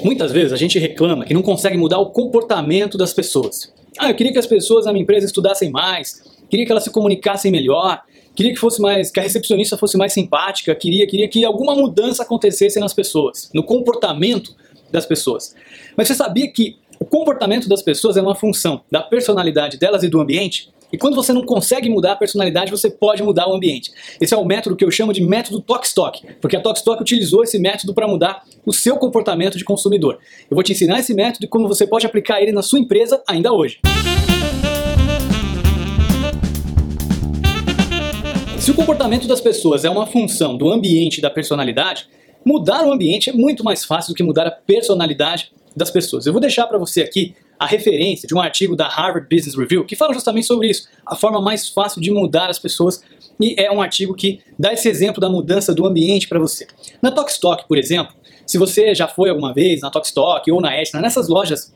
Muitas vezes a gente reclama que não consegue mudar o comportamento das pessoas. Ah, eu queria que as pessoas na minha empresa estudassem mais, queria que elas se comunicassem melhor, queria que fosse mais, que a recepcionista fosse mais simpática, queria, queria que alguma mudança acontecesse nas pessoas, no comportamento das pessoas. Mas você sabia que o comportamento das pessoas é uma função da personalidade delas e do ambiente? E quando você não consegue mudar a personalidade, você pode mudar o ambiente. Esse é o método que eu chamo de método Talk, porque a Talk utilizou esse método para mudar o seu comportamento de consumidor. Eu vou te ensinar esse método e como você pode aplicar ele na sua empresa ainda hoje. Se o comportamento das pessoas é uma função do ambiente e da personalidade, mudar o ambiente é muito mais fácil do que mudar a personalidade das pessoas. Eu vou deixar para você aqui a referência de um artigo da Harvard Business Review que fala justamente sobre isso, a forma mais fácil de mudar as pessoas. E é um artigo que dá esse exemplo da mudança do ambiente para você. Na Tokstok, por exemplo, se você já foi alguma vez na Tokstok ou na Etna, nessas lojas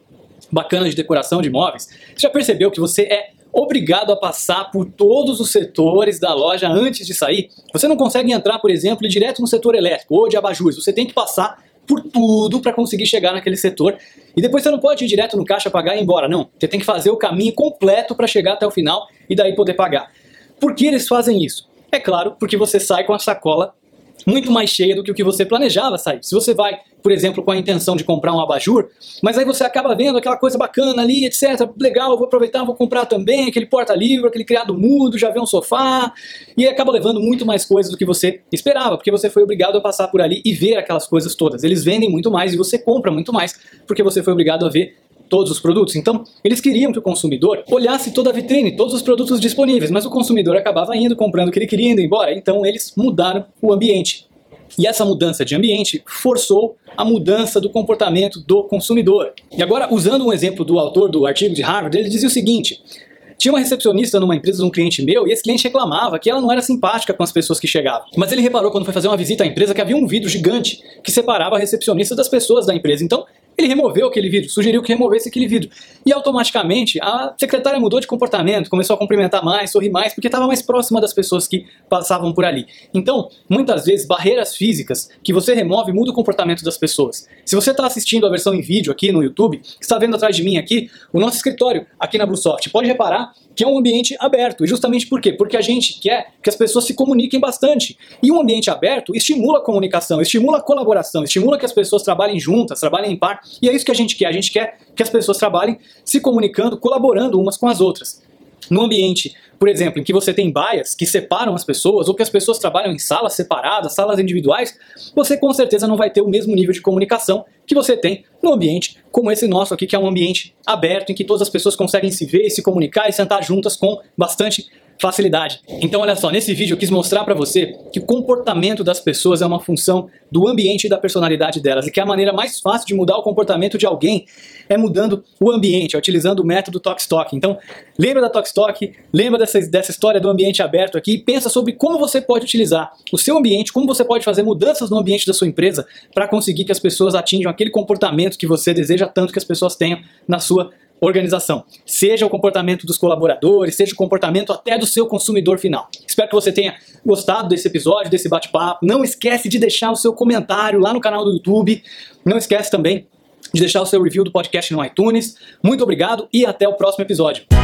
bacanas de decoração de imóveis, você já percebeu que você é obrigado a passar por todos os setores da loja antes de sair. Você não consegue entrar, por exemplo, direto no setor elétrico ou de abajures. Você tem que passar por tudo para conseguir chegar naquele setor. E depois você não pode ir direto no caixa pagar e ir embora, não. Você tem que fazer o caminho completo para chegar até o final e daí poder pagar. Por que eles fazem isso? É claro, porque você sai com a sacola muito mais cheia do que o que você planejava sair. Se você vai, por exemplo, com a intenção de comprar um abajur, mas aí você acaba vendo aquela coisa bacana ali, etc. Legal, vou aproveitar, vou comprar também aquele porta-livro, aquele criado mudo, já vê um sofá, e acaba levando muito mais coisas do que você esperava, porque você foi obrigado a passar por ali e ver aquelas coisas todas. Eles vendem muito mais e você compra muito mais, porque você foi obrigado a ver todos os produtos. Então, eles queriam que o consumidor olhasse toda a vitrine, todos os produtos disponíveis, mas o consumidor acabava indo comprando o que ele queria indo embora. Então, eles mudaram o ambiente. E essa mudança de ambiente forçou a mudança do comportamento do consumidor. E agora, usando um exemplo do autor do artigo de Harvard, ele dizia o seguinte: tinha uma recepcionista numa empresa de um cliente meu e esse cliente reclamava que ela não era simpática com as pessoas que chegavam. Mas ele reparou quando foi fazer uma visita à empresa que havia um vidro gigante que separava a recepcionista das pessoas da empresa. Então, ele removeu aquele vidro, sugeriu que removesse aquele vidro. E automaticamente a secretária mudou de comportamento, começou a cumprimentar mais, sorrir mais, porque estava mais próxima das pessoas que passavam por ali. Então, muitas vezes, barreiras físicas que você remove muda o comportamento das pessoas. Se você está assistindo a versão em vídeo aqui no YouTube, está vendo atrás de mim aqui, o nosso escritório aqui na Bluesoft, pode reparar que é um ambiente aberto. E justamente por quê? Porque a gente quer que as pessoas se comuniquem bastante. E um ambiente aberto estimula a comunicação, estimula a colaboração, estimula que as pessoas trabalhem juntas, trabalhem em par. E é isso que a gente quer. A gente quer que as pessoas trabalhem se comunicando, colaborando umas com as outras. No ambiente, por exemplo, em que você tem baias que separam as pessoas, ou que as pessoas trabalham em salas separadas, salas individuais, você com certeza não vai ter o mesmo nível de comunicação que você tem no ambiente como esse nosso aqui, que é um ambiente aberto, em que todas as pessoas conseguem se ver, se comunicar e sentar juntas com bastante facilidade. Então, olha só, nesse vídeo eu quis mostrar para você que o comportamento das pessoas é uma função do ambiente e da personalidade delas, e que a maneira mais fácil de mudar o comportamento de alguém é mudando o ambiente, é utilizando o método Talk Então, lembra da Talk lembra dessa, dessa história do ambiente aberto aqui, e pensa sobre como você pode utilizar o seu ambiente, como você pode fazer mudanças no ambiente da sua empresa para conseguir que as pessoas atinjam aquele comportamento que você deseja tanto que as pessoas tenham na sua organização. Seja o comportamento dos colaboradores, seja o comportamento até do seu consumidor final. Espero que você tenha gostado desse episódio, desse bate-papo. Não esquece de deixar o seu comentário lá no canal do YouTube. Não esquece também de deixar o seu review do podcast no iTunes. Muito obrigado e até o próximo episódio.